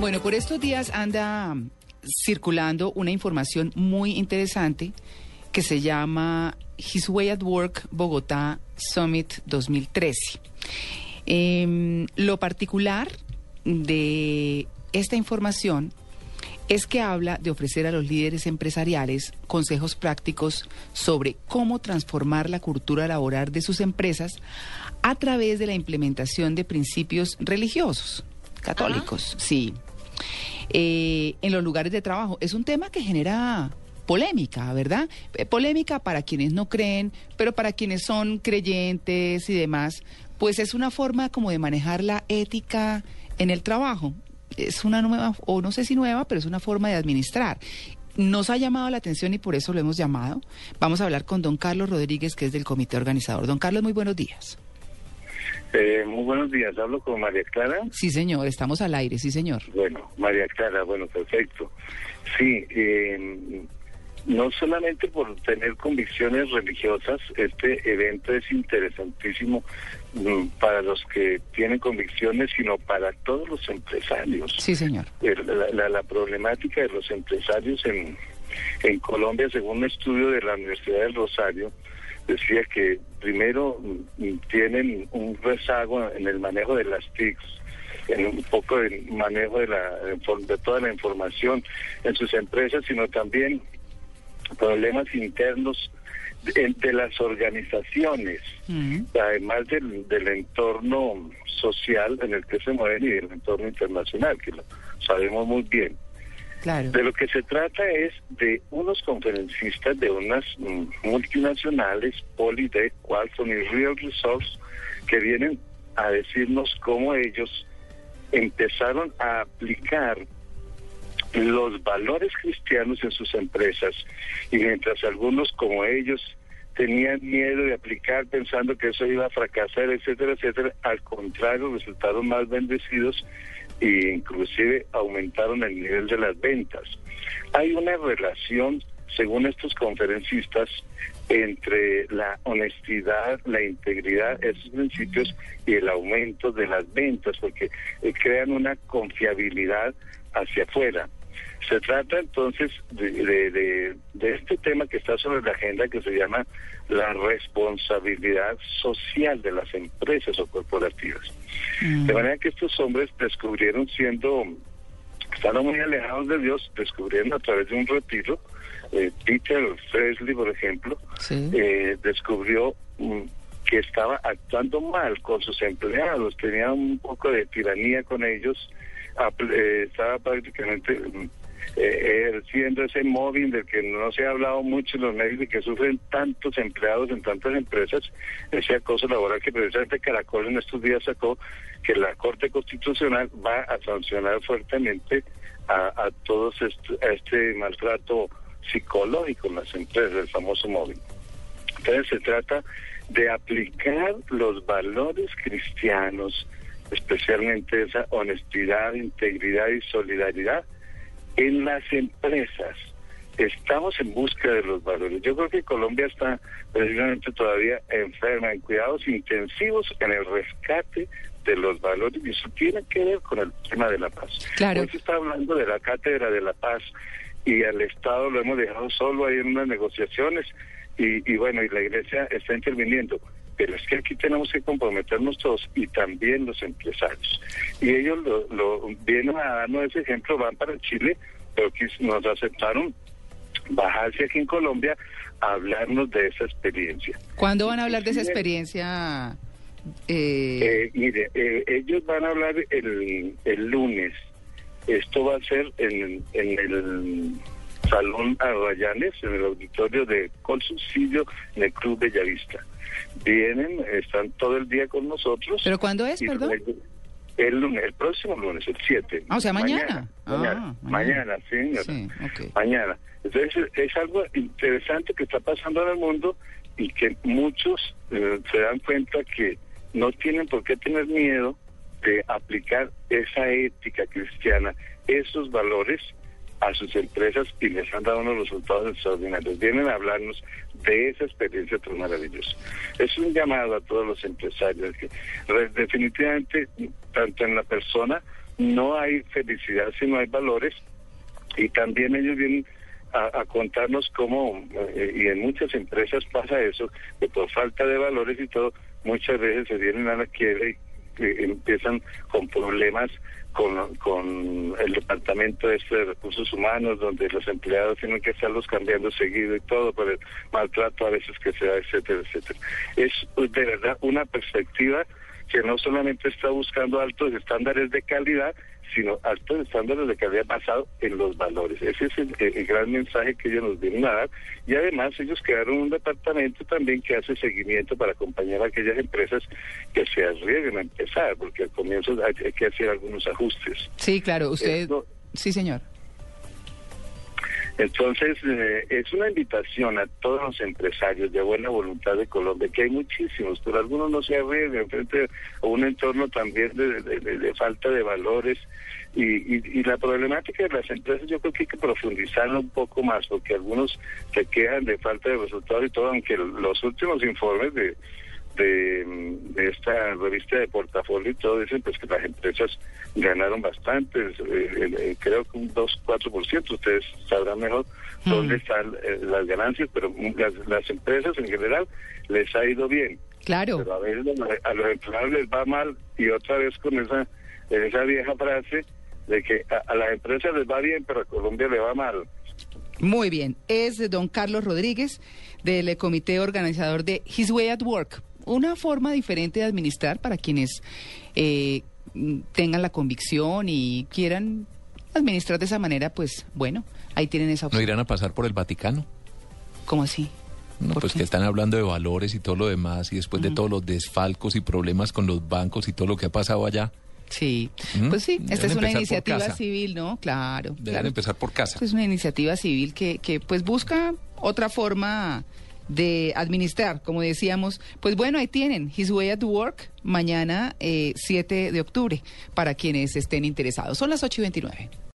Bueno, por estos días anda circulando una información muy interesante que se llama His Way at Work Bogotá Summit 2013. Em, lo particular de esta información es que habla de ofrecer a los líderes empresariales consejos prácticos sobre cómo transformar la cultura laboral de sus empresas a través de la implementación de principios religiosos, católicos, sí, eh, en los lugares de trabajo. Es un tema que genera polémica, ¿verdad? Eh, Polémica para quienes no creen, pero para quienes son creyentes y demás, pues es una forma como de manejar la ética en el trabajo. Es una nueva, o no sé si nueva, pero es una forma de administrar. Nos ha llamado la atención y por eso lo hemos llamado. Vamos a hablar con don Carlos Rodríguez, que es del comité organizador. Don Carlos, muy buenos días. Eh, muy buenos días, hablo con María Clara. Sí, señor, estamos al aire, sí, señor. Bueno, María Clara, bueno, perfecto. Sí, eh, no solamente por tener convicciones religiosas, este evento es interesantísimo mm, para los que tienen convicciones, sino para todos los empresarios. Sí, señor. Eh, La, la- la problemática de los empresarios en, en Colombia, según un estudio de la Universidad del Rosario, decía que primero mm, tienen un rezago en el manejo de las TICs, en un poco del manejo de, la, de toda la información en sus empresas, sino también problemas internos de, de las organizaciones, Mm. además del, del entorno social en el que se mueven y del entorno internacional, que lo sabemos muy bien. De lo que se trata es de unos conferencistas de unas mm, multinacionales, Polytech, Qualcomm y Real Resource, que vienen a decirnos cómo ellos empezaron a aplicar los valores cristianos en sus empresas. Y mientras algunos como ellos tenían miedo de aplicar pensando que eso iba a fracasar, etcétera, etcétera, al contrario resultaron más bendecidos e inclusive aumentaron el nivel de las ventas. Hay una relación, según estos conferencistas, entre la honestidad, la integridad, esos principios y el aumento de las ventas, porque eh, crean una confiabilidad hacia afuera. Se trata entonces de, este tema que está sobre la agenda que se llama la responsabilidad social de las empresas o corporativas. Mm. De manera que estos hombres descubrieron siendo, estando muy alejados de Dios, descubrieron a través de un retiro, eh, Peter Presley, por ejemplo, Sí. eh, descubrió mm, que estaba actuando mal con sus empleados, tenía un poco de tiranía con ellos, eh, estaba prácticamente mm, ejerciendo ese móvil del que no se ha hablado mucho en los medios y que sufren tantos empleados en tantas empresas, ese acoso laboral que precisamente Caracol en estos días sacó que la Corte Constitucional va a sancionar fuertemente a, todos a este maltrato psicológico en las empresas, el famoso móvil. Entonces se trata de aplicar los valores cristianos, especialmente esa honestidad, integridad y solidaridad en las empresas. Estamos en busca de los valores. Yo creo que Colombia está precisamente todavía enferma en cuidados intensivos en el rescate de los valores y eso tiene que ver con el tema de la paz. Claro. Hoy se está hablando de la cátedra de la paz y al Estado lo hemos dejado solo ahí en unas negociaciones y, y bueno, y la iglesia está interviniendo. Pero es que aquí tenemos que comprometernos todos y también los empresarios. Y ellos lo, lo vienen a darnos ese ejemplo, van para Chile, pero que nos aceptaron bajarse aquí en Colombia a hablarnos de esa experiencia. ¿Cuándo van a hablar de esa experiencia? Eh, Eh, mire, eh, ellos van a hablar el, el lunes. Esto va a ser en, en el Salón Arrayanes, en el auditorio de Consulcillo, en el Club Bellavista. Vienen, están todo el día con nosotros. ¿Pero cuándo es, perdón? el lunes, el próximo lunes, el 7. Ah, o sea, mañana. Mañana, Ah, mañana, sí, señora. Sí, ok. Mañana. Entonces, es algo interesante que está pasando en el mundo y que muchos eh, se dan cuenta que no tienen por qué tener miedo de aplicar esa ética cristiana, esos valores a sus empresas y les han dado unos resultados extraordinarios. Vienen a hablarnos de esa experiencia tan maravillosa. Es un llamado a todos los empresarios que definitivamente, tanto en la persona, no hay felicidad si no hay valores y también ellos vienen a, a contarnos cómo, eh, y en muchas empresas pasa eso, que por falta de valores y todo, muchas veces se vienen a la quiebra y eh, empiezan con problemas con, con el departamento este de recursos humanos, donde los empleados tienen que estarlos cambiando seguido y todo por el maltrato a veces que se da, etcétera, etcétera. Es de verdad una perspectiva que no solamente está buscando altos estándares de calidad, sino altos estándares de calidad basado en los valores. Ese es el, el gran mensaje que ellos nos vienen a dar. Y además ellos crearon un departamento también que hace seguimiento para acompañar a aquellas empresas que se arriesguen a empezar, porque al comienzo hay, hay que hacer algunos ajustes. Sí, claro, usted... Esto- Sí, señor. Entonces, eh, es una invitación a todos los empresarios de buena voluntad de Colombia, que hay muchísimos, pero algunos no se arriesgan frente a un entorno también de- de falta de valores. Y, y- y la problemática de las empresas yo creo que hay que profundizarla un poco más, porque algunos se quejan de falta de resultados y todo, aunque los últimos informes de, de, mm, de esta revista de portafolio y todo dicen pues que las empresas ganaron bastante, eh, eh, creo que un 2-4%, ustedes sabrán mejor Mm. dónde están eh, las ganancias, pero mm, las, las empresas en general les ha ido bien, Claro. pero a veces a los empleados les va mal y otra vez con esa, esa vieja frase de que a, a las empresas les va bien, pero a Colombia le va mal. Muy bien. Es don Carlos Rodríguez, del comité organizador de His Way at Work. Una forma diferente de administrar para quienes eh, tengan la convicción y quieran administrar de esa manera, pues bueno, ahí tienen esa ¿No opción. irán a pasar por el Vaticano? ¿Cómo así? No, ¿Por pues qué? que están hablando de valores y todo lo demás, y después de todos los desfalcos y problemas con los bancos y todo lo que ha pasado allá, Sí, pues sí, esta Deben es una iniciativa civil, ¿no? Claro. deben claro. empezar por casa. Es una iniciativa civil que, que pues busca otra forma de administrar, como decíamos. Pues bueno, ahí tienen His Way at Work, mañana eh, 7 de octubre, para quienes estén interesados. Son las 8 y 29.